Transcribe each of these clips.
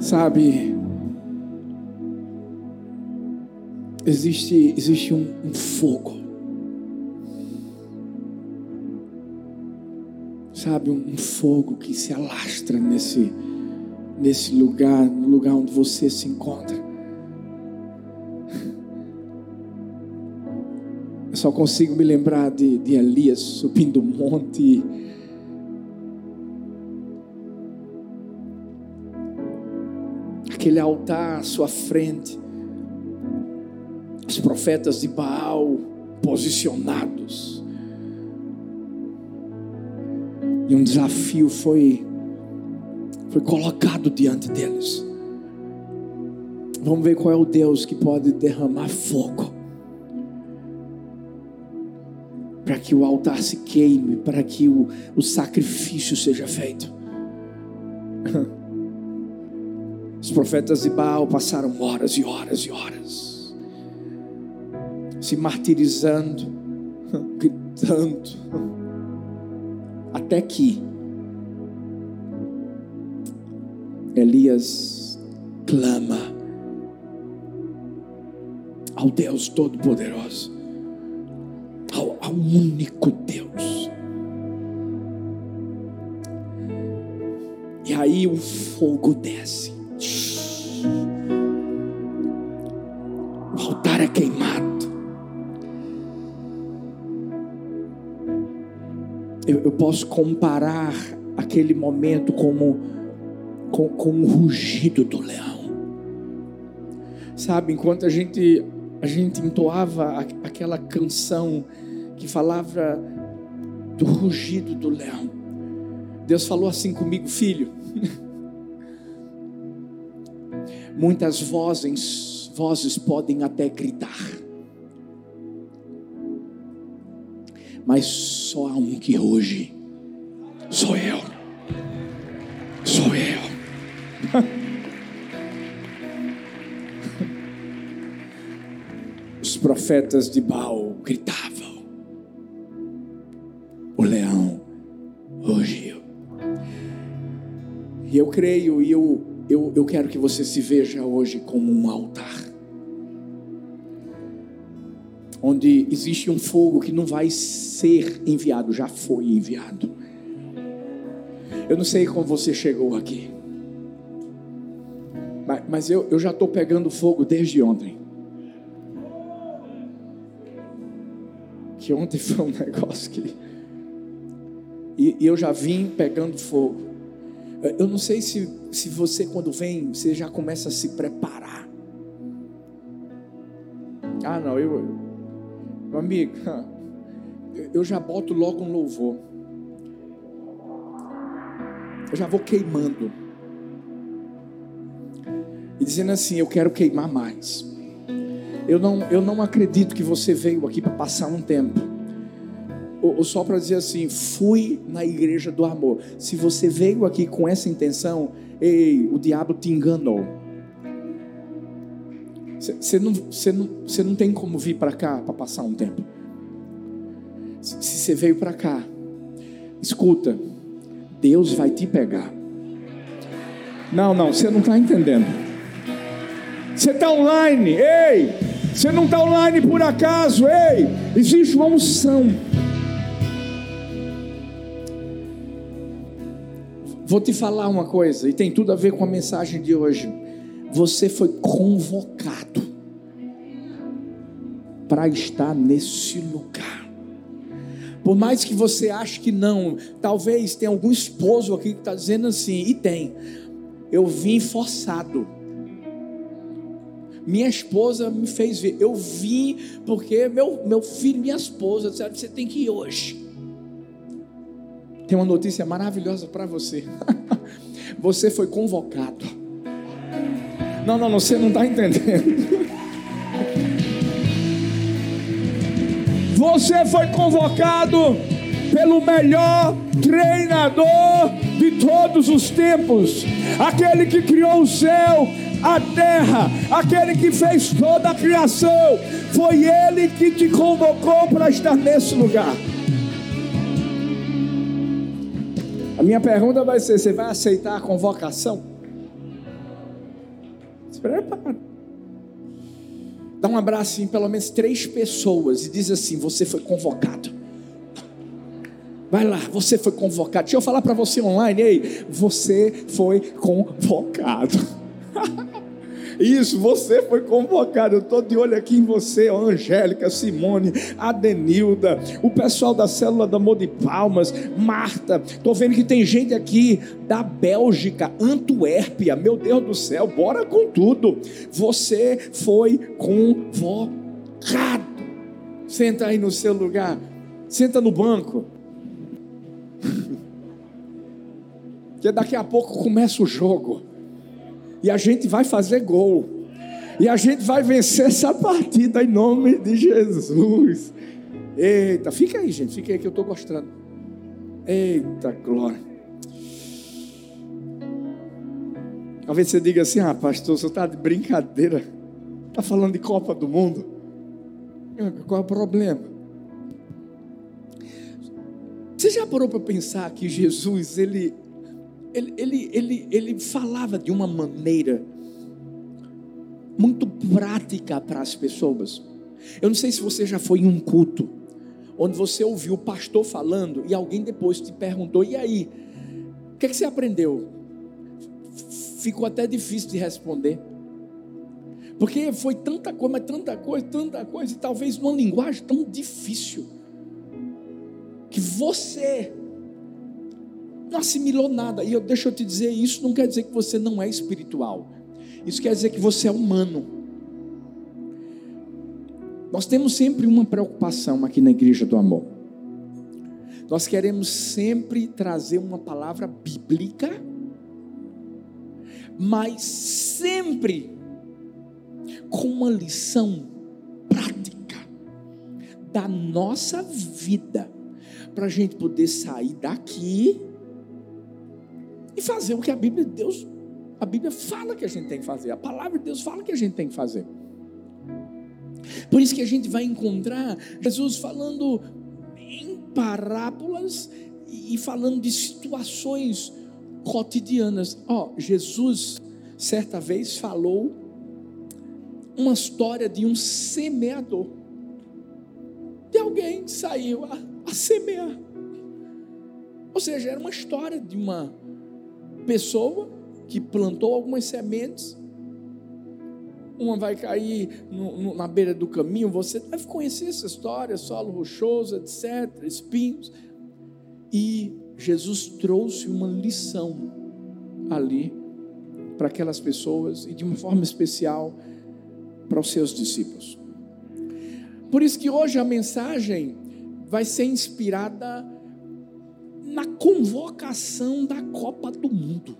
Sabe, existe, existe um, um fogo. Sabe, um, um fogo que se alastra nesse, nesse lugar, no lugar onde você se encontra. Eu só consigo me lembrar de, de Elias subindo o monte. Aquele altar à sua frente. Os profetas de Baal posicionados. E um desafio foi foi colocado diante deles. Vamos ver qual é o Deus que pode derramar fogo para que o altar se queime, para que o, o sacrifício seja feito. Os profetas de Baal passaram horas e horas e horas se martirizando, gritando, até que Elias clama ao Deus Todo-Poderoso, ao, ao único Deus. E aí o fogo desce. Eu, eu posso comparar aquele momento como com, com o rugido do leão. Sabe, enquanto a gente a gente entoava aquela canção que falava do rugido do leão. Deus falou assim comigo, filho. Muitas vozes, vozes podem até gritar, mas só há um que ruge. Sou eu. Sou eu. Os profetas de Baal gritavam. O leão rugiu. E eu creio e eu, eu, eu quero que você se veja hoje como um altar. Onde existe um fogo que não vai ser enviado, já foi enviado. Eu não sei como você chegou aqui. Mas, mas eu, eu já estou pegando fogo desde ontem. Que ontem foi um negócio que. E, e eu já vim pegando fogo. Eu não sei se, se você, quando vem, você já começa a se preparar. Ah, não, eu. Meu amigo, eu já boto logo um louvor. Eu já vou queimando e dizendo assim: Eu quero queimar mais. Eu não, eu não acredito que você veio aqui para passar um tempo. Ou, ou só para dizer assim: Fui na igreja do amor. Se você veio aqui com essa intenção, ei, o diabo te enganou. Você não, não, não tem como vir para cá para passar um tempo. Se você veio para cá, escuta, Deus vai te pegar. Não, não, você não está entendendo. Você está online, ei! Você não está online por acaso, ei! Existe uma unção. Vou te falar uma coisa, e tem tudo a ver com a mensagem de hoje. Você foi convocado para estar nesse lugar. Por mais que você ache que não, talvez tenha algum esposo aqui que está dizendo assim, e tem. Eu vim forçado. Minha esposa me fez ver. Eu vim porque meu, meu filho minha esposa disseram: você tem que ir hoje. Tem uma notícia maravilhosa para você. você foi convocado. Não, não, você não está entendendo. Você foi convocado pelo melhor treinador de todos os tempos, aquele que criou o céu a terra, aquele que fez toda a criação, foi Ele que te convocou para estar nesse lugar. A minha pergunta vai ser: você vai aceitar a convocação? Se prepara. Dá um abraço em pelo menos três pessoas e diz assim: Você foi convocado. Vai lá, você foi convocado. Deixa eu falar para você online, ei, você foi convocado. Isso, você foi convocado. Eu estou de olho aqui em você, ó, Angélica, Simone, Adenilda, o pessoal da célula da Amor de Palmas, Marta. Estou vendo que tem gente aqui da Bélgica, Antuérpia. Meu Deus do céu, bora com tudo. Você foi convocado. Senta aí no seu lugar. Senta no banco. Porque daqui a pouco começa o jogo. E a gente vai fazer gol. E a gente vai vencer essa partida em nome de Jesus. Eita, fica aí, gente, fica aí que eu estou gostando. Eita, glória. Talvez você diga assim: ah, pastor, você está de brincadeira. Está falando de Copa do Mundo. Qual é o problema? Você já parou para pensar que Jesus, ele ele, ele, ele, ele falava de uma maneira muito prática para as pessoas. Eu não sei se você já foi em um culto onde você ouviu o pastor falando e alguém depois te perguntou: e aí, o que, é que você aprendeu? Ficou até difícil de responder. Porque foi tanta coisa, mas tanta coisa, tanta coisa, e talvez numa linguagem tão difícil, que você não assimilou nada. E eu, deixa eu te dizer, isso não quer dizer que você não é espiritual. Isso quer dizer que você é humano. Nós temos sempre uma preocupação aqui na igreja do amor. Nós queremos sempre trazer uma palavra bíblica, mas sempre com uma lição prática da nossa vida, para a gente poder sair daqui e fazer o que a Bíblia de Deus, a Bíblia fala que a gente tem que fazer, a palavra de Deus fala que a gente tem que fazer. Por isso que a gente vai encontrar Jesus falando em parábolas e falando de situações cotidianas. Ó, oh, Jesus certa vez falou uma história de um semeador. De alguém que saiu a, a semear. Ou seja, era uma história de uma pessoa que plantou algumas sementes, uma vai cair no, no, na beira do caminho, você deve conhecer essa história, solo rochoso, etc., espinhos. E Jesus trouxe uma lição ali para aquelas pessoas e de uma forma especial para os seus discípulos. Por isso que hoje a mensagem vai ser inspirada na convocação da Copa do Mundo.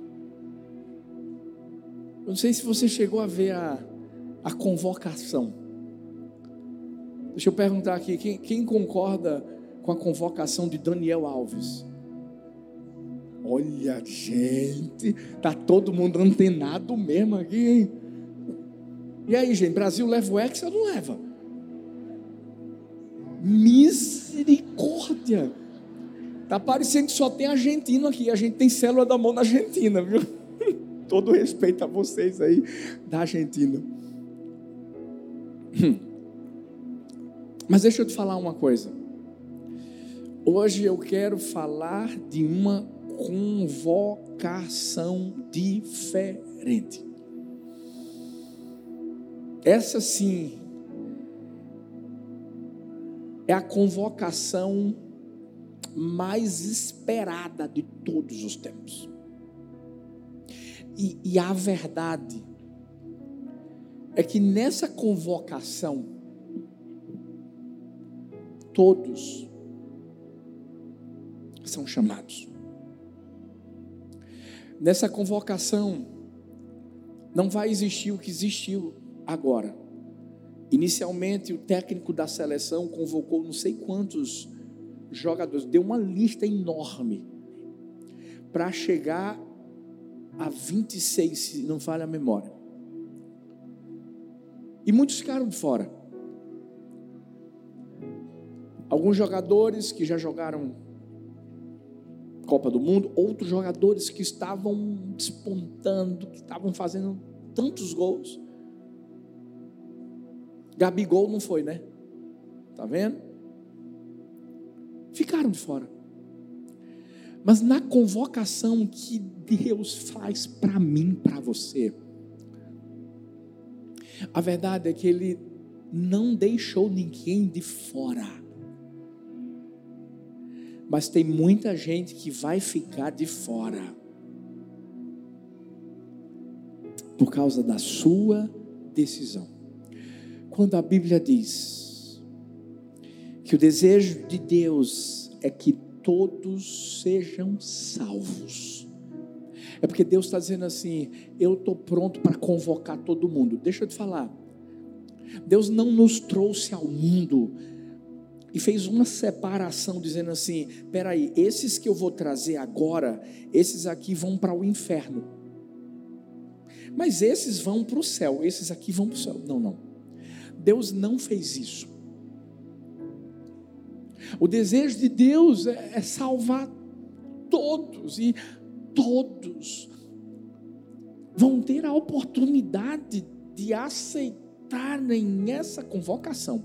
Eu não sei se você chegou a ver a, a convocação. Deixa eu perguntar aqui: quem, quem concorda com a convocação de Daniel Alves? Olha, gente, tá todo mundo antenado mesmo aqui, hein? E aí, gente, Brasil leva o Hexa ou não leva? Misericórdia! Tá parecendo que só tem argentino aqui. A gente tem célula da mão na Argentina, viu? Todo respeito a vocês aí da Argentina. Mas deixa eu te falar uma coisa. Hoje eu quero falar de uma convocação diferente. Essa sim é a convocação mais esperada de todos os tempos. E, e a verdade é que nessa convocação, todos são chamados. Nessa convocação, não vai existir o que existiu agora. Inicialmente, o técnico da seleção convocou não sei quantos jogadores, deu uma lista enorme para chegar a 26, se não falha a memória. E muitos ficaram fora. Alguns jogadores que já jogaram Copa do Mundo, outros jogadores que estavam despontando, que estavam fazendo tantos gols. Gabigol não foi, né? Tá vendo? Ficaram de fora. Mas na convocação que Deus faz para mim, para você, a verdade é que Ele não deixou ninguém de fora. Mas tem muita gente que vai ficar de fora. Por causa da sua decisão. Quando a Bíblia diz que o desejo de Deus é que todos sejam salvos. É porque Deus está dizendo assim: eu estou pronto para convocar todo mundo. Deixa eu te falar. Deus não nos trouxe ao mundo e fez uma separação, dizendo assim: peraí, esses que eu vou trazer agora, esses aqui vão para o inferno. Mas esses vão para o céu, esses aqui vão para o céu. Não, não. Deus não fez isso. O desejo de Deus é, é salvar todos, e todos vão ter a oportunidade de aceitarem essa convocação.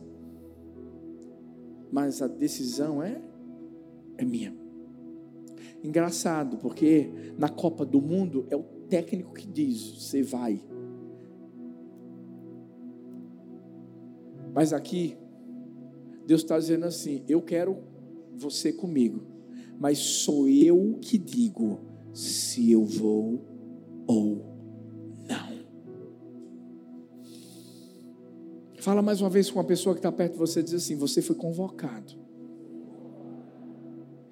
Mas a decisão é, é minha. Engraçado, porque na Copa do Mundo é o técnico que diz: você vai. Mas aqui Deus está dizendo assim: eu quero você comigo, mas sou eu que digo se eu vou ou não. Fala mais uma vez com uma pessoa que está perto de você e diz assim: você foi convocado.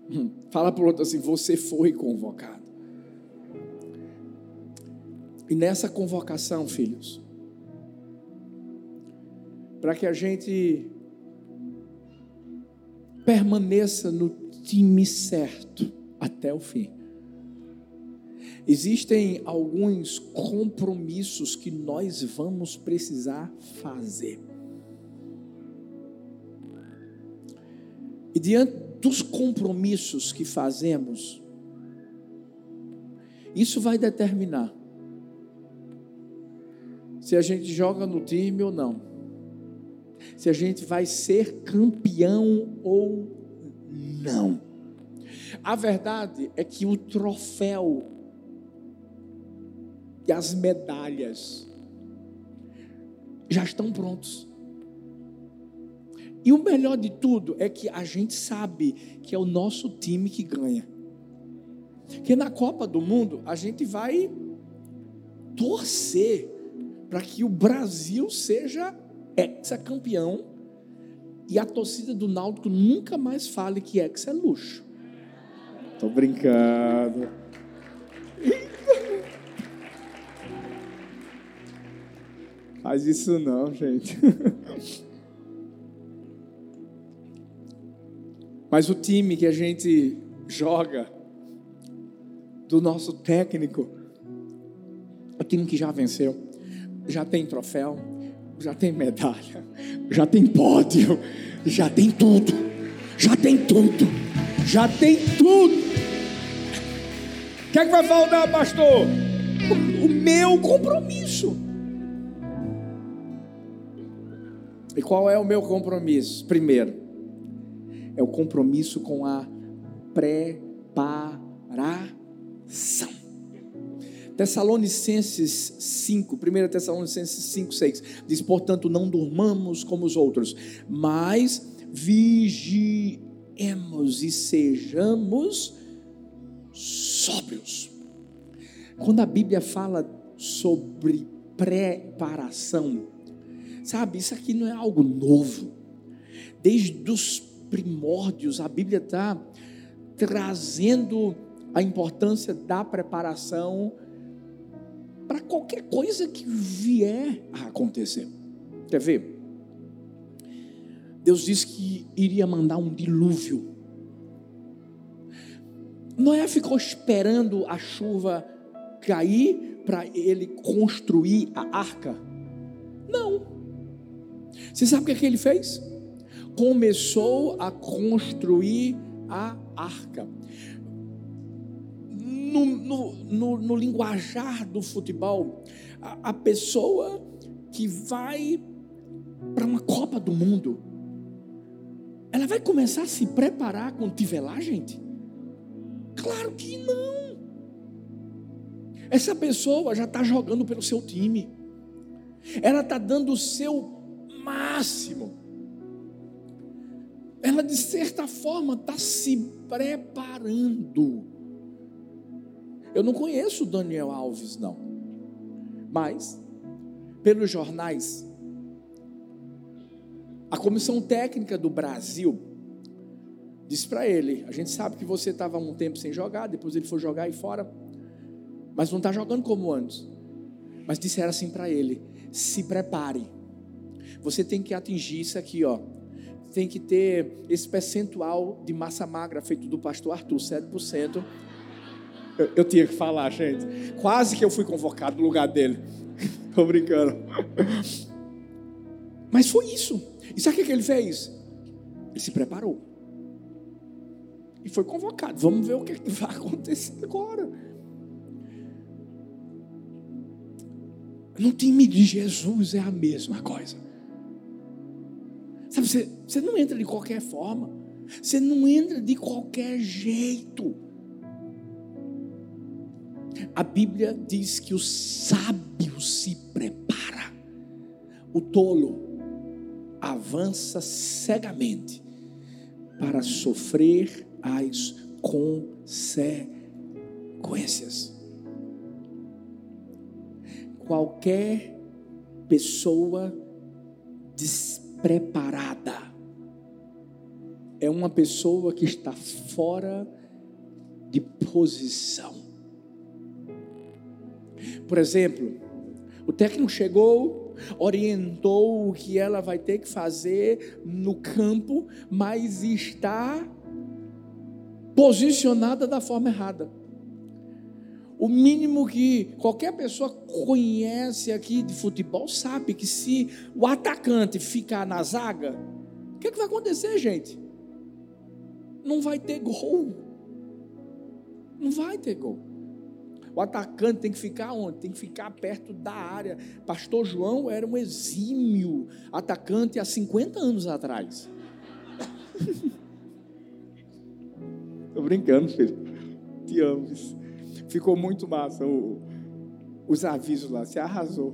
Hum, fala para o outro assim: você foi convocado. E nessa convocação, filhos, para que a gente permaneça no time certo até o fim. Existem alguns compromissos que nós vamos precisar fazer. E diante dos compromissos que fazemos, isso vai determinar se a gente joga no time ou não se a gente vai ser campeão ou não. A verdade é que o troféu e as medalhas já estão prontos. E o melhor de tudo é que a gente sabe que é o nosso time que ganha. Que na Copa do Mundo a gente vai torcer para que o Brasil seja ex-campeão e a torcida do Náutico nunca mais fale que ex é luxo. Tô brincando. Faz isso não, gente. Mas o time que a gente joga do nosso técnico, o time que já venceu, já tem troféu, já tem medalha, já tem pódio, já tem tudo, já tem tudo, já tem tudo. O que é que vai faltar, pastor? O, o meu compromisso. E qual é o meu compromisso? Primeiro, é o compromisso com a preparação. Tessalonicenses 5, 1 Tessalonicenses 5, 6, diz: Portanto, não durmamos como os outros, mas vigiemos e sejamos sóbrios. Quando a Bíblia fala sobre preparação, sabe, isso aqui não é algo novo. Desde os primórdios, a Bíblia está trazendo a importância da preparação para qualquer coisa que vier a acontecer. Quer ver? Deus disse que iria mandar um dilúvio. Noé ficou esperando a chuva cair para ele construir a arca? Não. Você sabe o que, é que ele fez? Começou a construir a arca no, no, no, no linguajar do futebol, a, a pessoa que vai para uma Copa do Mundo, ela vai começar a se preparar quando estiver lá, gente? Claro que não. Essa pessoa já está jogando pelo seu time, ela está dando o seu máximo, ela de certa forma está se preparando. Eu não conheço o Daniel Alves, não, mas pelos jornais, a comissão técnica do Brasil disse para ele: A gente sabe que você estava um tempo sem jogar, depois ele foi jogar aí fora, mas não está jogando como antes. Mas disseram assim para ele: Se prepare, você tem que atingir isso aqui, ó. Tem que ter esse percentual de massa magra feito do pastor Arthur, 7%. Eu, eu tinha que falar, gente. Quase que eu fui convocado no lugar dele. Tô brincando. Mas foi isso. E sabe o que ele fez? Ele se preparou. E foi convocado. Vamos ver o que vai acontecer agora. No time de Jesus é a mesma coisa. Sabe, você, você não entra de qualquer forma. Você não entra de qualquer jeito. A Bíblia diz que o sábio se prepara, o tolo avança cegamente para sofrer as consequências. Qualquer pessoa despreparada é uma pessoa que está fora de posição. Por exemplo, o técnico chegou, orientou o que ela vai ter que fazer no campo, mas está posicionada da forma errada. O mínimo que qualquer pessoa conhece aqui de futebol sabe que se o atacante ficar na zaga, o que, é que vai acontecer, gente? Não vai ter gol. Não vai ter gol. O atacante tem que ficar onde? Tem que ficar perto da área. Pastor João era um exímio atacante há 50 anos atrás. Estou brincando, filho. Te amo. Ficou muito massa o, os avisos lá. Você arrasou.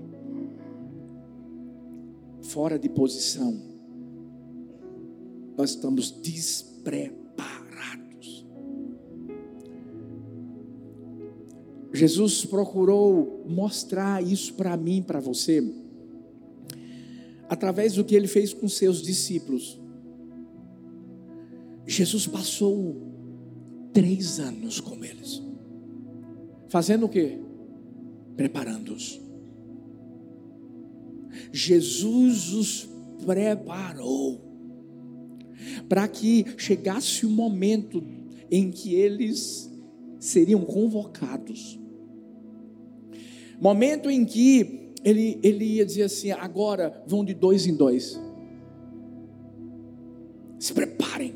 Fora de posição. Nós estamos despreparados Jesus procurou mostrar isso para mim, para você, através do que ele fez com seus discípulos. Jesus passou três anos com eles, fazendo o que? Preparando-os. Jesus os preparou para que chegasse o momento em que eles seriam convocados Momento em que ele, ele ia dizer assim: agora vão de dois em dois. Se preparem.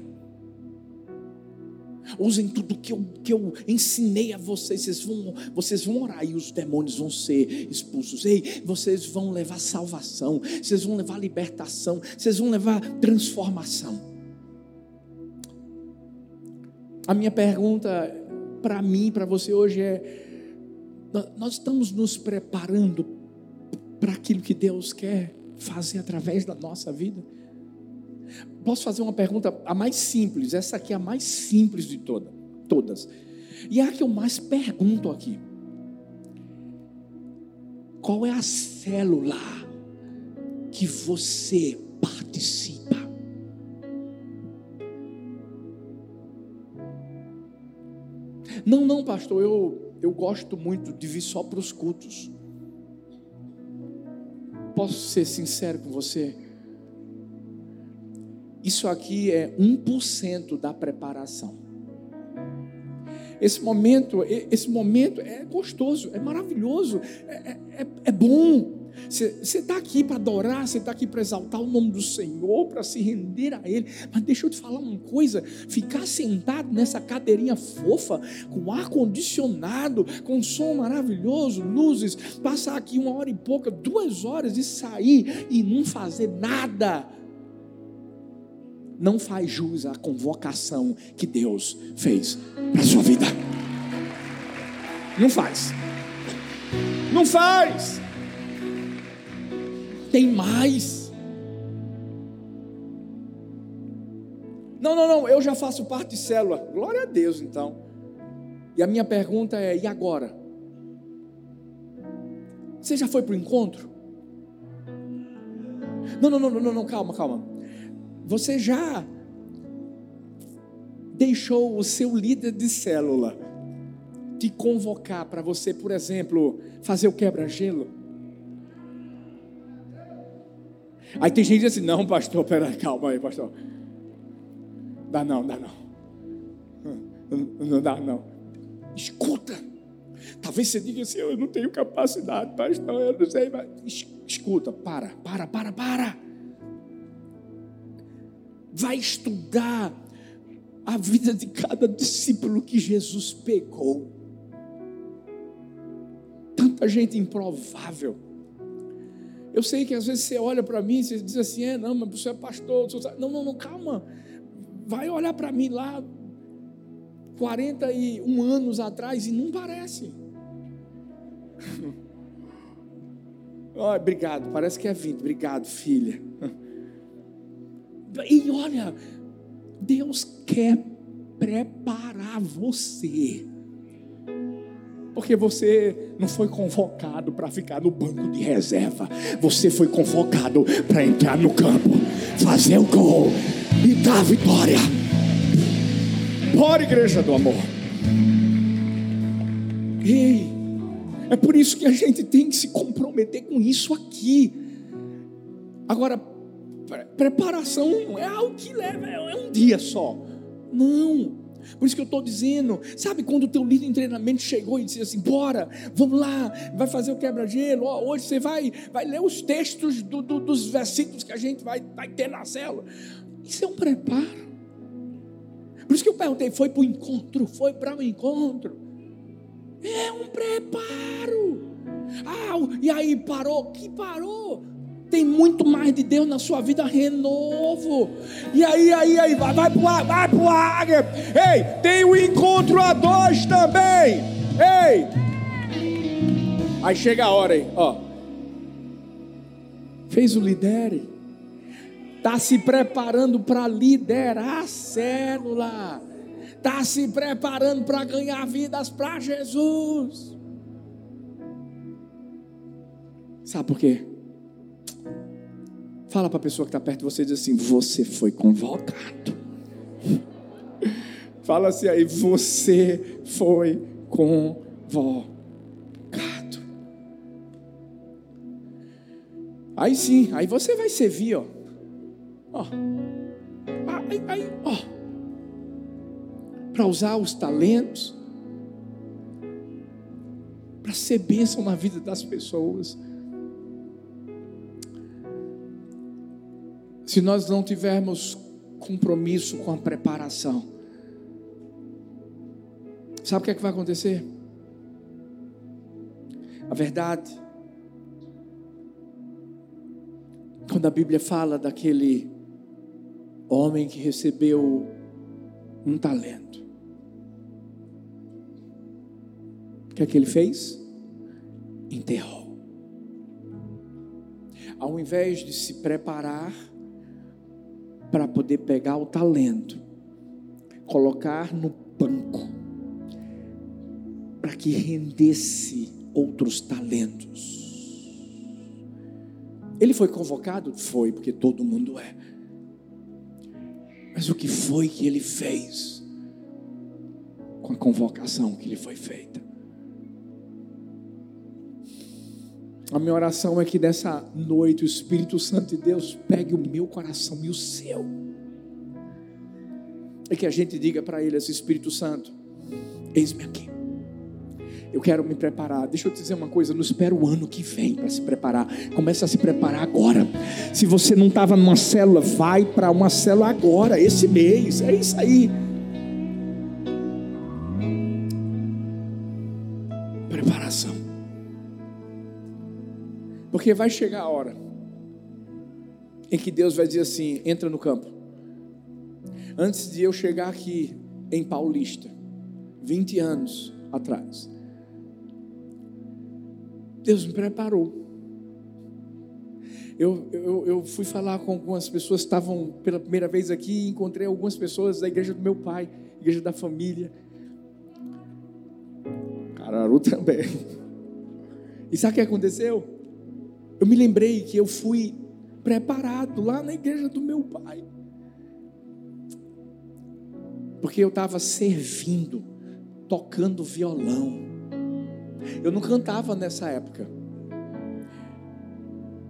Usem tudo que eu, que eu ensinei a vocês. Vocês vão, vocês vão orar e os demônios vão ser expulsos. Ei, vocês vão levar salvação. Vocês vão levar libertação. Vocês vão levar transformação. A minha pergunta para mim, para você hoje é: nós estamos nos preparando para aquilo que Deus quer fazer através da nossa vida? Posso fazer uma pergunta, a mais simples, essa aqui é a mais simples de toda, todas. E é a que eu mais pergunto aqui. Qual é a célula que você participa? Não, não, pastor, eu eu gosto muito de vir só para os cultos. Posso ser sincero com você? Isso aqui é 1% da preparação. Esse momento, esse momento é gostoso, é maravilhoso, é, é, é, bom. Você está aqui para adorar, você está aqui para exaltar o nome do Senhor, para se render a Ele. Mas deixa eu te falar uma coisa: ficar sentado nessa cadeirinha fofa, com ar condicionado, com som maravilhoso, luzes, passar aqui uma hora e pouca, duas horas e sair e não fazer nada não faz jus à convocação que Deus fez para a sua vida. Não faz. Não faz. Tem mais. Não, não, não, eu já faço parte de célula. Glória a Deus, então. E a minha pergunta é: e agora? Você já foi para o encontro? Não, não, não, não, não, calma, calma. Você já deixou o seu líder de célula te convocar para você, por exemplo, fazer o quebra-gelo? Aí tem gente que diz assim: não, pastor, peraí, calma aí, pastor. Dá não, dá não. Não, não dá não. Escuta. Talvez você diga assim: eu não tenho capacidade, pastor, eu não sei, mas escuta, para, para, para, para vai estudar a vida de cada discípulo que Jesus pegou. Tanta gente improvável. Eu sei que às vezes você olha para mim você diz assim: é, não, mas você é pastor. Não, não, não, calma. Vai olhar para mim lá 41 anos atrás e não parece. oh, obrigado, parece que é 20. Obrigado, filha. E olha, Deus quer preparar você. Porque você não foi convocado para ficar no banco de reserva. Você foi convocado para entrar no campo, fazer o gol e dar a vitória. Bora, igreja do amor. Ei, é por isso que a gente tem que se comprometer com isso aqui. Agora, preparação não é algo que leva, é um dia só. Não. Por isso que eu estou dizendo, sabe quando o teu líder de treinamento chegou e disse assim: bora, vamos lá, vai fazer o quebra-gelo, hoje você vai, vai ler os textos do, do, dos versículos que a gente vai, vai ter na célula. Isso é um preparo. Por isso que eu perguntei: foi para o encontro? Foi para o encontro? É um preparo. Ah, e aí parou? Que parou? Tem muito mais de Deus na sua vida, renovo. E aí, aí, aí, vai, vai pro ar, vai pro ar. Ei, tem o encontro a dois também. Ei. Aí chega a hora aí, ó. Fez o lidere. Está se preparando para liderar a célula. Está se preparando para ganhar vidas para Jesus. Sabe por quê? Fala para a pessoa que está perto de você e diz assim: Você foi convocado. Fala assim aí: Você foi convocado. Aí sim, aí você vai servir, ó. Ó. Aí, aí ó. Para usar os talentos. Para ser bênção na vida das pessoas. Se nós não tivermos compromisso com a preparação, sabe o que é que vai acontecer? A verdade, quando a Bíblia fala daquele homem que recebeu um talento, o que é que ele fez? Enterrou. Ao invés de se preparar, para poder pegar o talento, colocar no banco, para que rendesse outros talentos. Ele foi convocado? Foi, porque todo mundo é. Mas o que foi que ele fez com a convocação que lhe foi feita? A minha oração é que dessa noite o Espírito Santo de Deus pegue o meu coração e o seu. E que a gente diga para ele, esse Espírito Santo, eis-me aqui. Eu quero me preparar. Deixa eu te dizer uma coisa: não espera o ano que vem para se preparar. Começa a se preparar agora. Se você não estava numa célula, vai para uma célula agora, esse mês. É isso aí. Porque vai chegar a hora em que Deus vai dizer assim: entra no campo. Antes de eu chegar aqui em Paulista, 20 anos atrás, Deus me preparou. Eu, eu, eu, fui falar com algumas pessoas que estavam pela primeira vez aqui e encontrei algumas pessoas da igreja do meu pai, igreja da família. Cararu também. E sabe o que aconteceu? Eu me lembrei que eu fui preparado lá na igreja do meu pai. Porque eu estava servindo, tocando violão eu não cantava nessa época.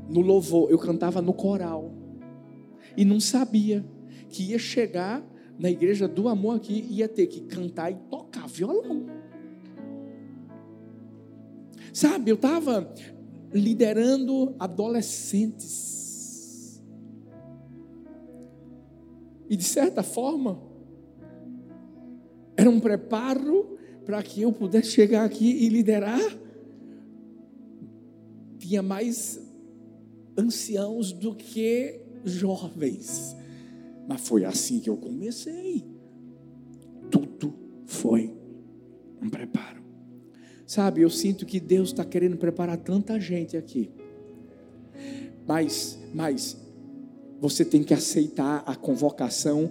No louvor, eu cantava no coral. E não sabia que ia chegar na igreja do amor aqui ia ter que cantar e tocar violão. Sabe, eu estava liderando adolescentes. E de certa forma, era um preparo para que eu pudesse chegar aqui e liderar. Tinha mais anciãos do que jovens. Mas foi assim que eu comecei. Tudo foi um preparo. Sabe, eu sinto que Deus está querendo preparar tanta gente aqui. Mas, mas, você tem que aceitar a convocação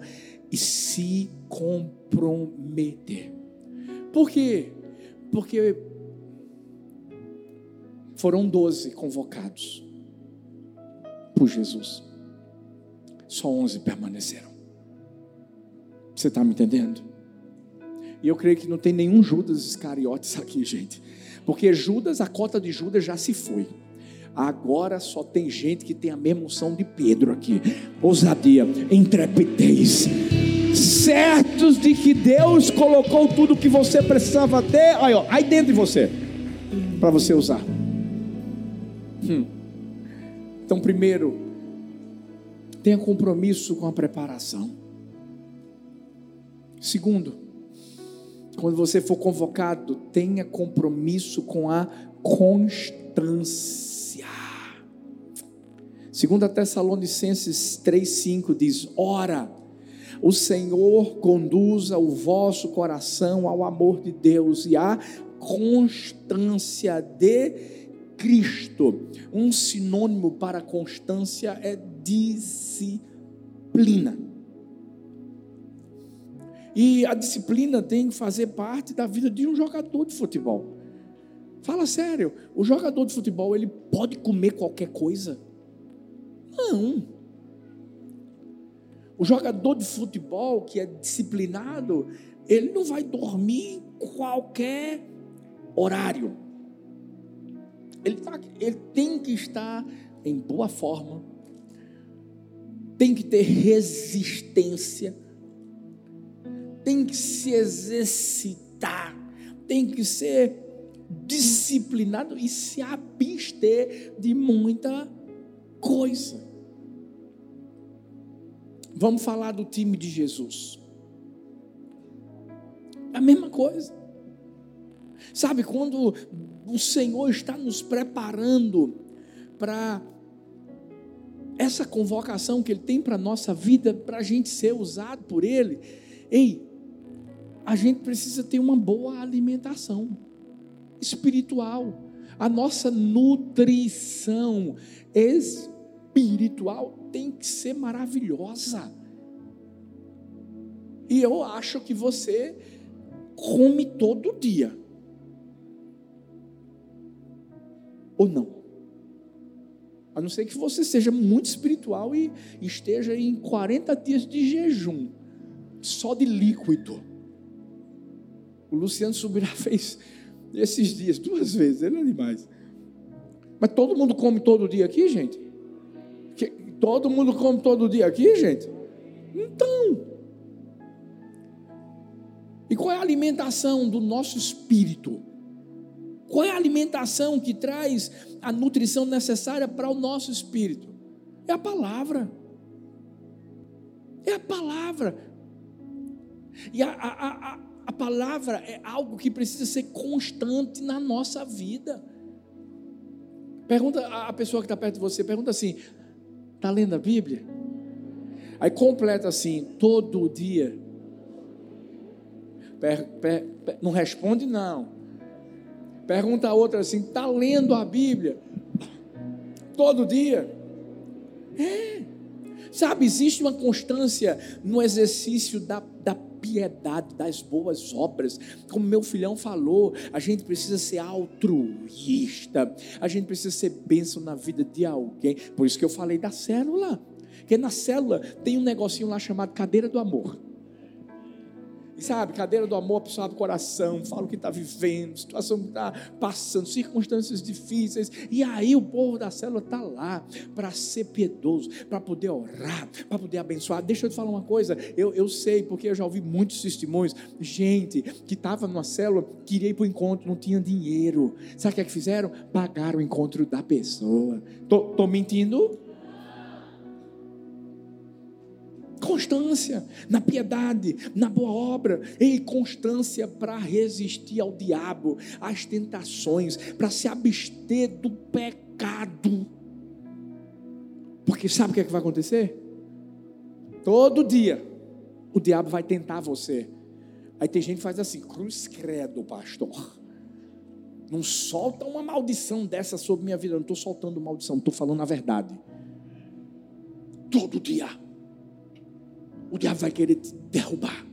e se comprometer. Por quê? Porque foram doze convocados por Jesus. Só onze permaneceram. Você está me entendendo? E eu creio que não tem nenhum Judas Iscariotes aqui, gente. Porque Judas, a cota de Judas já se foi. Agora só tem gente que tem a mesma unção de Pedro aqui. Ousadia, intrepidez certos de que Deus colocou tudo que você precisava ter aí, ó, aí dentro de você, para você usar. Hum. Então, primeiro, tenha compromisso com a preparação. Segundo, quando você for convocado, tenha compromisso com a constância. Segundo a Tessalonicenses 3:5 diz: "Ora, o Senhor conduza o vosso coração ao amor de Deus e à constância de Cristo. Um sinônimo para constância é disciplina. E a disciplina tem que fazer parte da vida de um jogador de futebol. Fala sério, o jogador de futebol ele pode comer qualquer coisa? Não. O jogador de futebol que é disciplinado, ele não vai dormir qualquer horário. Ele, tá, ele tem que estar em boa forma, tem que ter resistência, tem que se exercitar, tem que ser disciplinado e se abster de muita coisa. Vamos falar do time de Jesus. A mesma coisa. Sabe, quando o Senhor está nos preparando para essa convocação que Ele tem para a nossa vida, para a gente ser usado por Ele, ei, a gente precisa ter uma boa alimentação espiritual. A nossa nutrição espiritual tem que ser maravilhosa. E eu acho que você come todo dia. Ou não? A não ser que você seja muito espiritual e esteja em 40 dias de jejum, só de líquido. O Luciano Subirá fez esses dias, duas vezes, ele é demais. Mas todo mundo come todo dia aqui, gente? Todo mundo come todo dia aqui, gente? Então. E qual é a alimentação do nosso espírito? Qual é a alimentação que traz a nutrição necessária para o nosso espírito? É a palavra. É a palavra. E a, a, a, a palavra é algo que precisa ser constante na nossa vida. Pergunta a pessoa que está perto de você, pergunta assim: está lendo a Bíblia? Aí completa assim, todo dia. Per, per, per, não responde, não. Pergunta a outra assim: está lendo a Bíblia? Todo dia? É. Sabe, existe uma constância no exercício da, da piedade, das boas obras. Como meu filhão falou, a gente precisa ser altruísta, a gente precisa ser bênção na vida de alguém. Por isso que eu falei da célula. Porque na célula tem um negocinho lá chamado cadeira do amor. Sabe, cadeira do amor, a pessoa abre o coração, fala o que está vivendo, situação que está passando, circunstâncias difíceis. E aí o povo da célula está lá para ser piedoso, para poder orar, para poder abençoar. Deixa eu te falar uma coisa, eu, eu sei, porque eu já ouvi muitos testemunhos. Gente que estava numa célula, queria ir para o encontro, não tinha dinheiro. Sabe o que é que fizeram? Pagaram o encontro da pessoa. Estou mentindo? Constância na piedade, na boa obra, e constância para resistir ao diabo, às tentações, para se abster do pecado. Porque sabe o que, é que vai acontecer? Todo dia o diabo vai tentar você. Aí tem gente que faz assim: cruz credo, pastor. Não solta uma maldição dessa sobre minha vida. Eu não estou soltando maldição, estou falando a verdade. Todo dia o diabo vai querer te derrubar.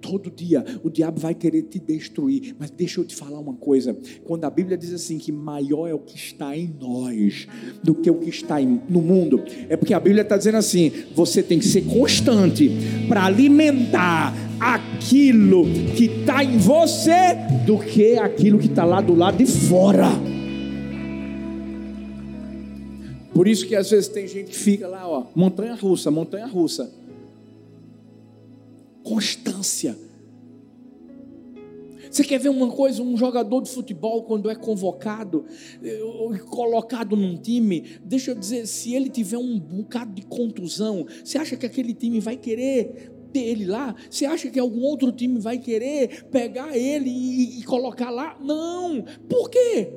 Todo dia o diabo vai querer te destruir. Mas deixa eu te falar uma coisa: quando a Bíblia diz assim que maior é o que está em nós do que o que está no mundo, é porque a Bíblia está dizendo assim: você tem que ser constante para alimentar aquilo que está em você do que aquilo que está lá do lado de fora. Por isso que às vezes tem gente que fica lá, ó, montanha russa, montanha russa constância. Você quer ver uma coisa? Um jogador de futebol, quando é convocado, eh, colocado num time, deixa eu dizer, se ele tiver um bocado de contusão, você acha que aquele time vai querer ter ele lá? Você acha que algum outro time vai querer pegar ele e, e colocar lá? Não! Por quê?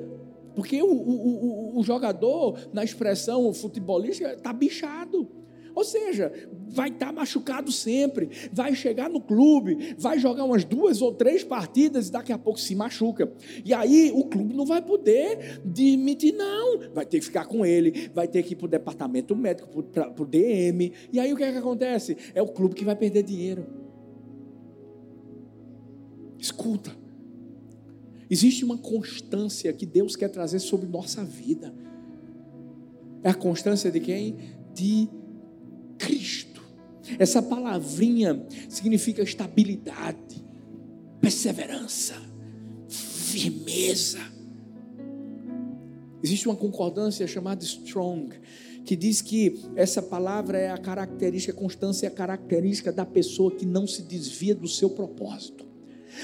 Porque o, o, o, o jogador, na expressão futebolística, está bichado. Ou seja, vai estar tá machucado sempre, vai chegar no clube, vai jogar umas duas ou três partidas e daqui a pouco se machuca. E aí o clube não vai poder demitir, não. Vai ter que ficar com ele, vai ter que ir para o departamento médico, para o DM. E aí o que é que acontece? É o clube que vai perder dinheiro. Escuta. Existe uma constância que Deus quer trazer sobre nossa vida. É a constância de quem? De Cristo. Essa palavrinha significa estabilidade, perseverança, firmeza. Existe uma concordância chamada Strong, que diz que essa palavra é a característica, a constância é a característica da pessoa que não se desvia do seu propósito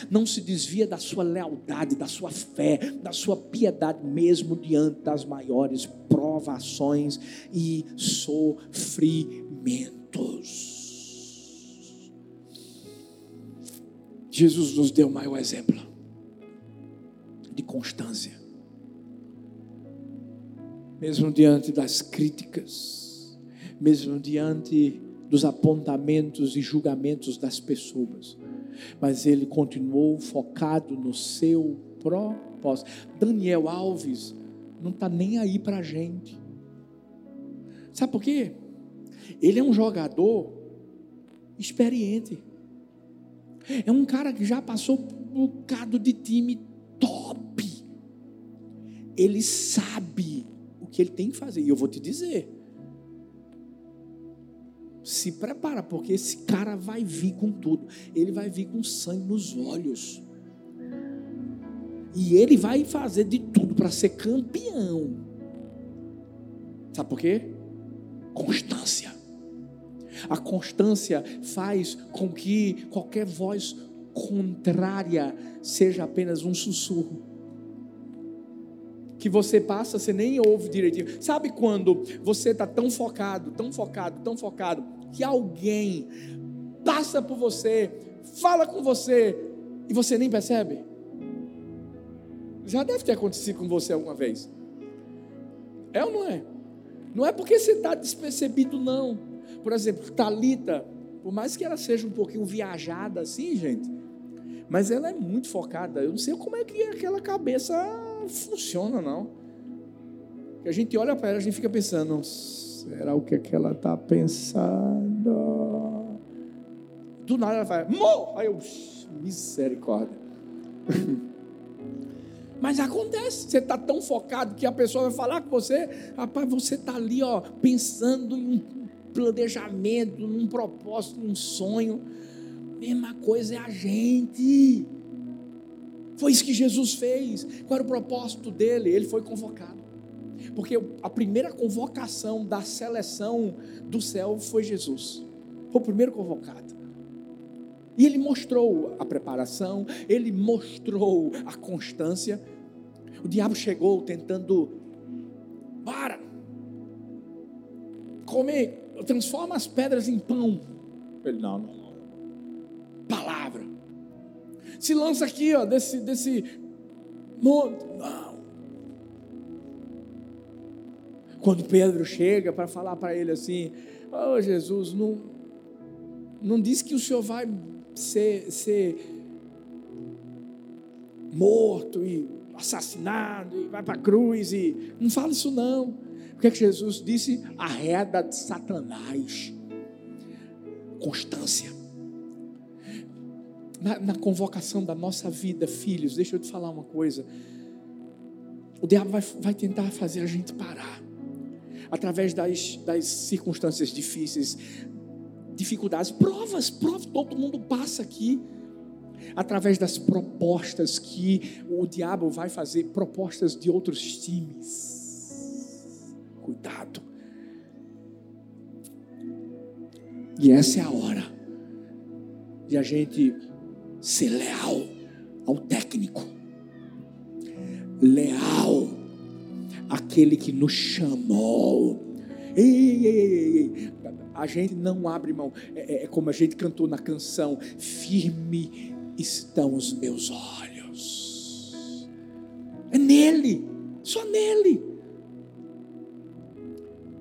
não se desvia da sua lealdade, da sua fé, da sua piedade, mesmo diante das maiores provações e sofrimentos. Jesus nos deu o maior exemplo de constância, mesmo diante das críticas, mesmo diante dos apontamentos e julgamentos das pessoas mas ele continuou focado no seu propósito. Daniel Alves não está nem aí para a gente. Sabe por quê? Ele é um jogador experiente. É um cara que já passou por um bocado de time top. Ele sabe o que ele tem que fazer. E eu vou te dizer se prepara, porque esse cara vai vir com tudo. Ele vai vir com sangue nos olhos. E ele vai fazer de tudo para ser campeão. Sabe por quê? Constância. A constância faz com que qualquer voz contrária seja apenas um sussurro. Que você passa, você nem ouve direitinho. Sabe quando você está tão focado, tão focado, tão focado, que alguém passa por você, fala com você e você nem percebe? Já deve ter acontecido com você alguma vez. É ou não é? Não é porque você está despercebido, não. Por exemplo, Talita, por mais que ela seja um pouquinho viajada assim, gente, mas ela é muito focada. Eu não sei como é que aquela cabeça funciona, não. Que a gente olha para ela, a gente fica pensando, será o que, é que ela está pensando? Do nada ela vai, morra! Aí eu, misericórdia. Mas acontece, você está tão focado que a pessoa vai falar com você, rapaz, você está ali, ó, pensando em um planejamento, num propósito, num sonho. Mesma coisa é a gente. Foi isso que Jesus fez. Qual era o propósito dele? Ele foi convocado. Porque a primeira convocação da seleção do céu foi Jesus. Foi o primeiro convocado. E ele mostrou a preparação, ele mostrou a constância. O diabo chegou tentando, para, comer, transforma as pedras em pão. Ele, não, não. Se lança aqui, ó, desse, desse monte. Não. Quando Pedro chega para falar para ele assim, oh Jesus, não, não diz que o Senhor vai ser, ser morto e assassinado e vai para a cruz e não fala isso não. O que é que Jesus disse? A reda de Satanás. Constância. Na, na, convocação da nossa vida, filhos, deixa eu te falar uma coisa. O diabo vai, vai tentar fazer a gente parar. Através das, das circunstâncias difíceis, dificuldades, provas, provas, todo mundo passa aqui. Através das propostas que o diabo vai fazer, propostas de outros times. Cuidado. E essa é a hora de a gente ser leal ao técnico, leal àquele que nos chamou. Ei, ei, ei, a gente não abre mão. É, é, é como a gente cantou na canção: firme estão os meus olhos. É nele, só nele.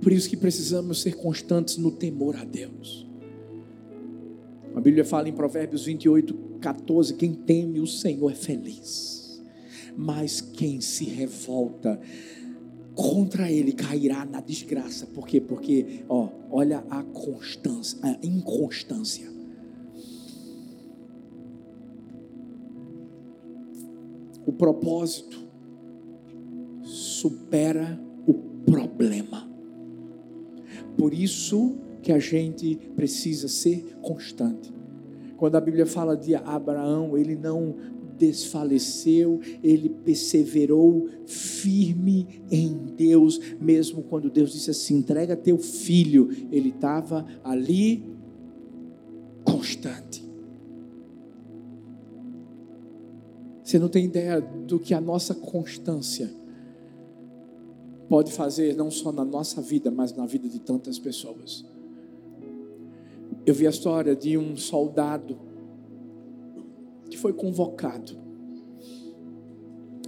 Por isso que precisamos ser constantes no temor a Deus. A Bíblia fala em Provérbios 28, 14: quem teme o Senhor é feliz, mas quem se revolta contra ele cairá na desgraça. Por quê? Porque, ó, olha a constância, a inconstância. O propósito supera o problema. Por isso que a gente precisa ser constante. Quando a Bíblia fala de Abraão, ele não desfaleceu, ele perseverou firme em Deus, mesmo quando Deus disse assim: entrega teu filho, ele estava ali constante. Você não tem ideia do que a nossa constância pode fazer, não só na nossa vida, mas na vida de tantas pessoas. Eu vi a história de um soldado que foi convocado.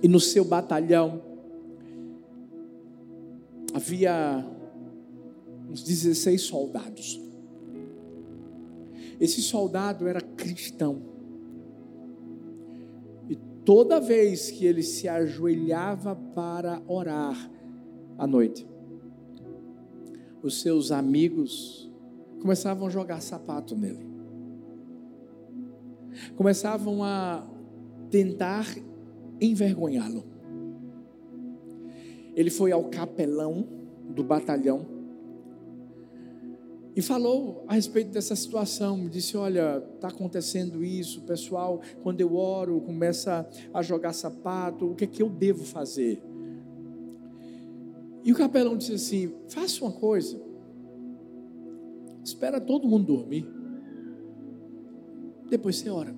E no seu batalhão havia uns 16 soldados. Esse soldado era cristão. E toda vez que ele se ajoelhava para orar à noite, os seus amigos começavam a jogar sapato nele começavam a tentar envergonhá-lo. Ele foi ao capelão do batalhão e falou a respeito dessa situação. Disse: Olha, está acontecendo isso, pessoal. Quando eu oro, começa a jogar sapato. O que é que eu devo fazer? E o capelão disse assim: Faça uma coisa. Espera todo mundo dormir. Depois você ora.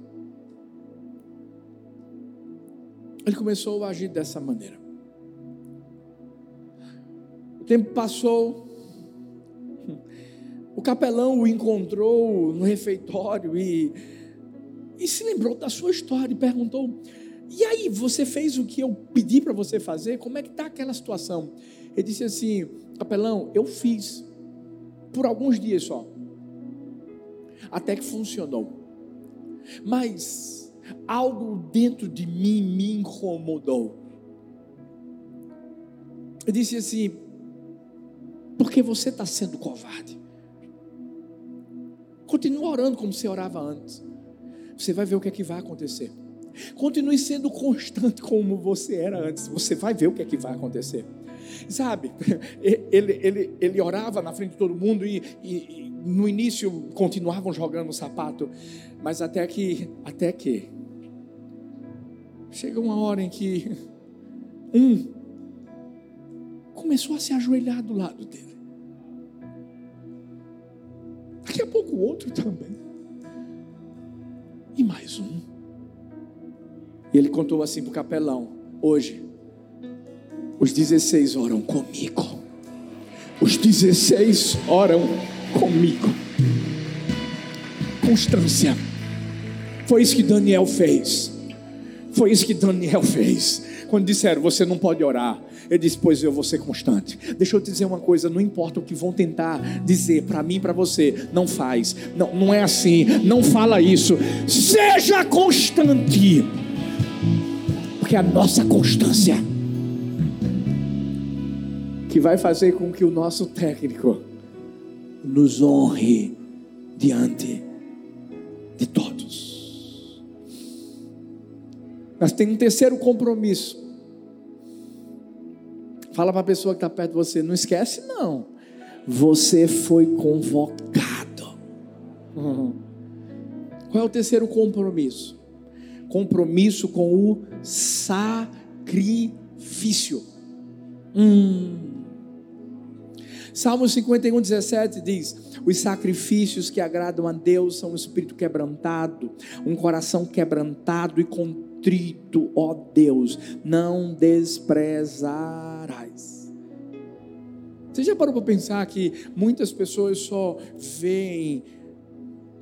Ele começou a agir dessa maneira. tempo passou. O capelão o encontrou no refeitório e, e se lembrou da sua história e perguntou: E aí, você fez o que eu pedi para você fazer? Como é que está aquela situação? Ele disse assim: Capelão, eu fiz por alguns dias só, até que funcionou. Mas algo dentro de mim me incomodou. Eu disse assim: porque você está sendo covarde. Continue orando como você orava antes. Você vai ver o que é que vai acontecer. Continue sendo constante como você era antes. Você vai ver o que é que vai acontecer. Sabe, ele, ele, ele orava na frente de todo mundo e, e, e no início continuavam jogando o sapato, mas até que, até que, chega uma hora em que um começou a se ajoelhar do lado dele. Daqui a pouco o outro também. E mais um. E ele contou assim para o capelão: hoje, os 16 oram comigo. Os 16 oram comigo. Constância. Foi isso que Daniel fez. Foi isso que Daniel fez. Quando disseram, você não pode orar. Ele disse: Pois eu vou ser constante. Deixa eu te dizer uma coisa: não importa o que vão tentar dizer para mim, para você, não faz. Não, não é assim. Não fala isso. Seja constante. Porque a nossa constância que vai fazer com que o nosso técnico nos honre diante de todos. Mas tem um terceiro compromisso. Fala para a pessoa que está perto de você, não esquece não. Você foi convocado. Uhum. Qual é o terceiro compromisso? Compromisso com o sacrifício. Hum. Salmo 51, 17 diz: Os sacrifícios que agradam a Deus são um espírito quebrantado, um coração quebrantado e contrito ó Deus, não desprezarás. Você já parou para pensar que muitas pessoas só veem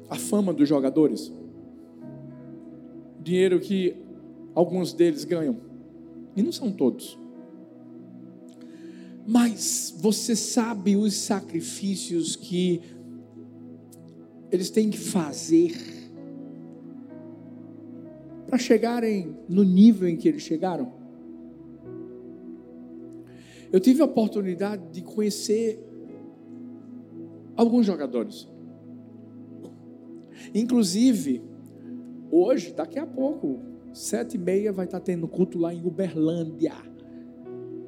a fama dos jogadores? Dinheiro que alguns deles ganham, e não são todos. Mas você sabe os sacrifícios que eles têm que fazer para chegarem no nível em que eles chegaram. Eu tive a oportunidade de conhecer alguns jogadores. Inclusive, hoje, daqui a pouco, sete e meia, vai estar tendo culto lá em Uberlândia.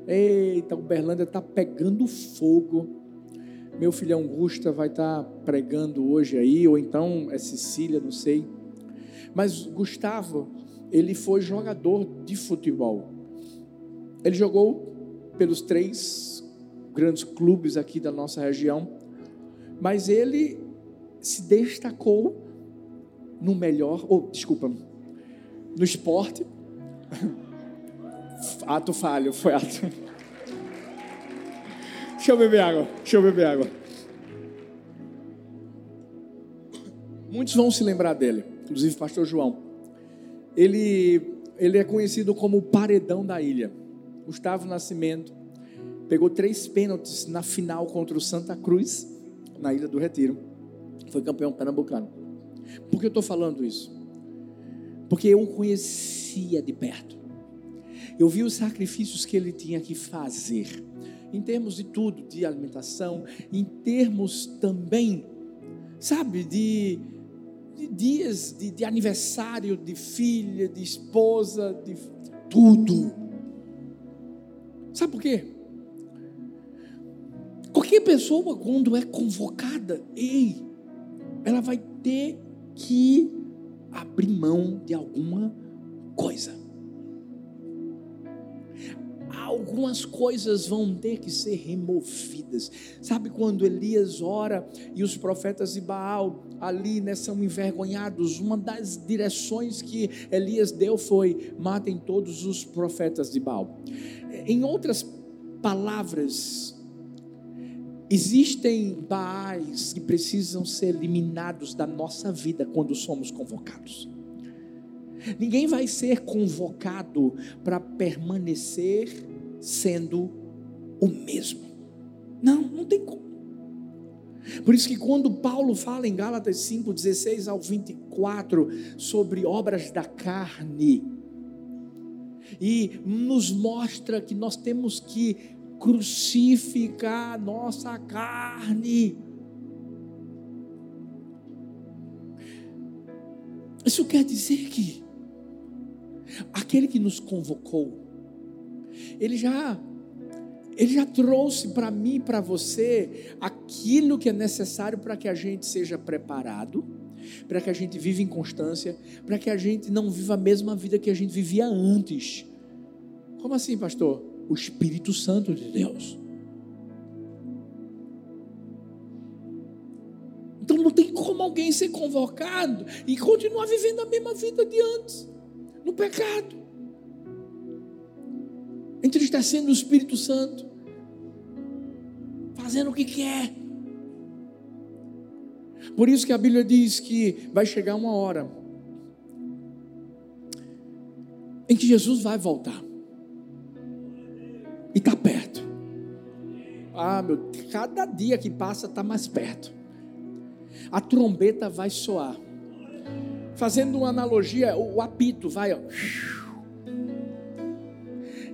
Eita, Uberlândia está pegando fogo. Meu filhão Gusta vai estar pregando hoje aí, ou então é Cecília, não sei. Mas Gustavo, ele foi jogador de futebol. Ele jogou pelos três grandes clubes aqui da nossa região, mas ele se destacou no melhor, ou oh, desculpa, no esporte. ato falho, foi ato. Deixa eu beber água, deixa eu beber água. Muitos vão se lembrar dele inclusive o pastor João. Ele, ele é conhecido como o paredão da ilha. Gustavo Nascimento pegou três pênaltis na final contra o Santa Cruz, na Ilha do Retiro. Foi campeão pernambucano. Por que eu estou falando isso? Porque eu o conhecia de perto. Eu vi os sacrifícios que ele tinha que fazer, em termos de tudo, de alimentação, em termos também, sabe, de de dias de, de aniversário, de filha, de esposa, de tudo. Sabe por quê? Qualquer pessoa, quando é convocada, ei, ela vai ter que abrir mão de alguma coisa algumas coisas vão ter que ser removidas. Sabe quando Elias ora e os profetas de Baal ali né, são envergonhados? Uma das direções que Elias deu foi: matem todos os profetas de Baal. Em outras palavras, Existem baais que precisam ser eliminados da nossa vida quando somos convocados. Ninguém vai ser convocado para permanecer sendo o mesmo. Não, não tem como. Por isso que quando Paulo fala em Gálatas 5, 16 ao 24 sobre obras da carne, e nos mostra que nós temos que crucificar nossa carne. Isso quer dizer que aquele que nos convocou, ele já ele já trouxe para mim e para você aquilo que é necessário para que a gente seja preparado, para que a gente viva em constância, para que a gente não viva a mesma vida que a gente vivia antes. Como assim, pastor? O Espírito Santo de Deus. Então não tem como alguém ser convocado e continuar vivendo a mesma vida de antes, no pecado entristecendo o Espírito Santo, fazendo o que quer. Por isso que a Bíblia diz que vai chegar uma hora em que Jesus vai voltar. E está perto. Ah, meu, cada dia que passa está mais perto. A trombeta vai soar. Fazendo uma analogia, o apito vai, ó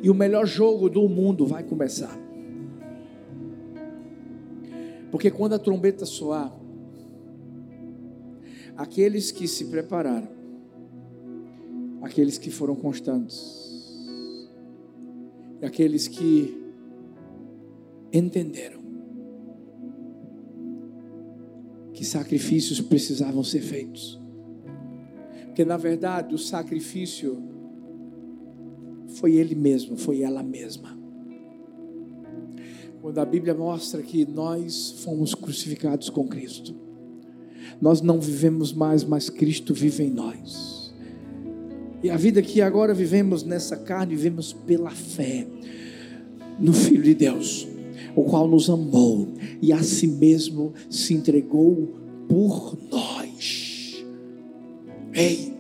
e o melhor jogo do mundo vai começar. Porque quando a trombeta soar, aqueles que se prepararam, aqueles que foram constantes, e aqueles que entenderam que sacrifícios precisavam ser feitos. Porque na verdade o sacrifício foi ele mesmo, foi ela mesma. Quando a Bíblia mostra que nós fomos crucificados com Cristo, nós não vivemos mais, mas Cristo vive em nós. E a vida que agora vivemos nessa carne, vivemos pela fé no Filho de Deus, o qual nos amou e a si mesmo se entregou por nós. Ei,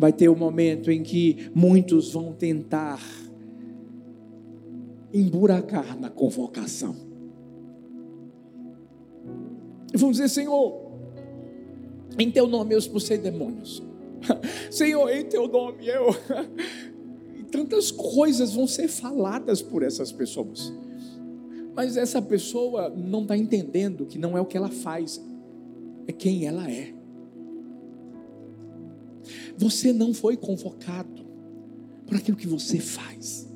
vai ter um momento em que muitos vão tentar emburacar na convocação. E vão dizer, Senhor, em teu nome eu expulsei demônios. Senhor, em teu nome eu. E tantas coisas vão ser faladas por essas pessoas. Mas essa pessoa não está entendendo que não é o que ela faz, é quem ela é. Você não foi convocado por aquilo que você faz.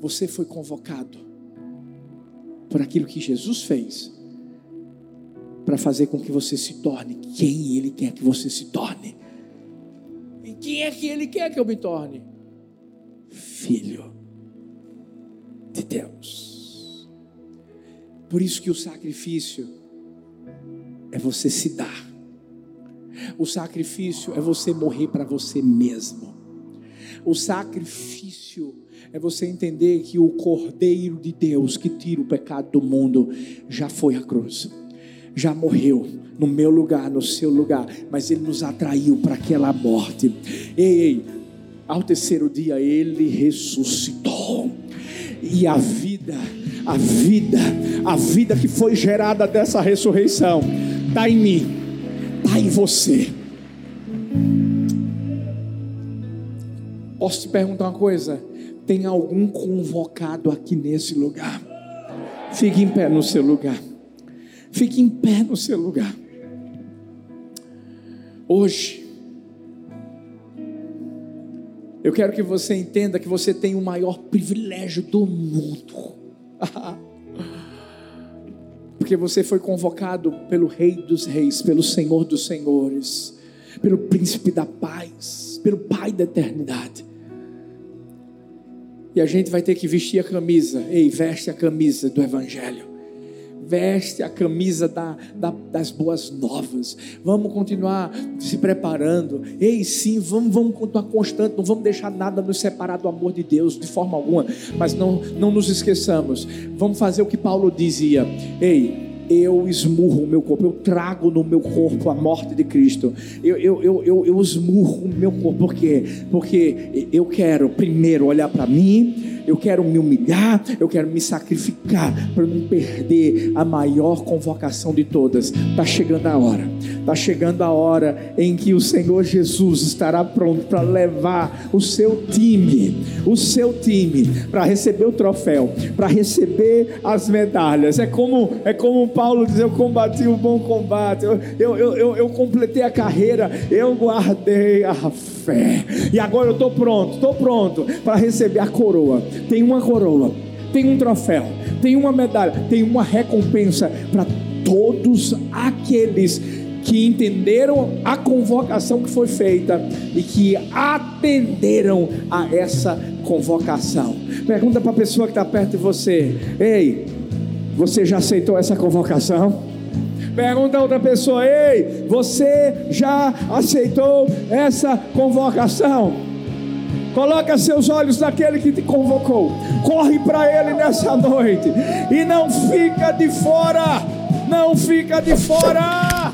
Você foi convocado por aquilo que Jesus fez para fazer com que você se torne quem Ele quer que você se torne. E quem é que Ele quer que eu me torne? Filho de Deus. Por isso que o sacrifício é você se dar o sacrifício é você morrer para você mesmo. O sacrifício é você entender que o Cordeiro de Deus que tira o pecado do mundo já foi à cruz, já morreu no meu lugar, no seu lugar, mas ele nos atraiu para aquela morte. Ei, ei, ao terceiro dia ele ressuscitou. E a vida, a vida, a vida que foi gerada dessa ressurreição está em mim em você. Posso te perguntar uma coisa? Tem algum convocado aqui nesse lugar? Fique em pé no seu lugar. Fique em pé no seu lugar. Hoje, eu quero que você entenda que você tem o maior privilégio do mundo. porque você foi convocado pelo Rei dos Reis, pelo Senhor dos Senhores, pelo Príncipe da Paz, pelo Pai da Eternidade. E a gente vai ter que vestir a camisa, ei, veste a camisa do Evangelho, veste a camisa da, da, das boas novas. Vamos continuar se preparando. Ei, sim, vamos, vamos continuar constante. Não vamos deixar nada nos separar do amor de Deus de forma alguma. Mas não, não nos esqueçamos. Vamos fazer o que Paulo dizia. Ei, eu esmurro o meu corpo, eu trago no meu corpo a morte de Cristo. Eu, eu, eu, eu, eu esmurro o meu corpo, por quê? Porque eu quero primeiro olhar para mim eu quero me humilhar, eu quero me sacrificar para não perder a maior convocação de todas. Está chegando a hora, está chegando a hora em que o Senhor Jesus estará pronto para levar o seu time, o seu time, para receber o troféu, para receber as medalhas. É como, é como Paulo diz: Eu combati o bom combate, eu, eu, eu, eu, completei a carreira, eu guardei a fé, e agora eu estou pronto, estou pronto para receber a coroa tem uma coroa, tem um troféu, tem uma medalha, tem uma recompensa para todos aqueles que entenderam a convocação que foi feita e que atenderam a essa convocação. Pergunta para a pessoa que está perto de você: Ei, você já aceitou essa convocação? Pergunta a outra pessoa: Ei, você já aceitou essa convocação? Coloca seus olhos naquele que te convocou. Corre para ele nessa noite. E não fica de fora. Não fica de fora.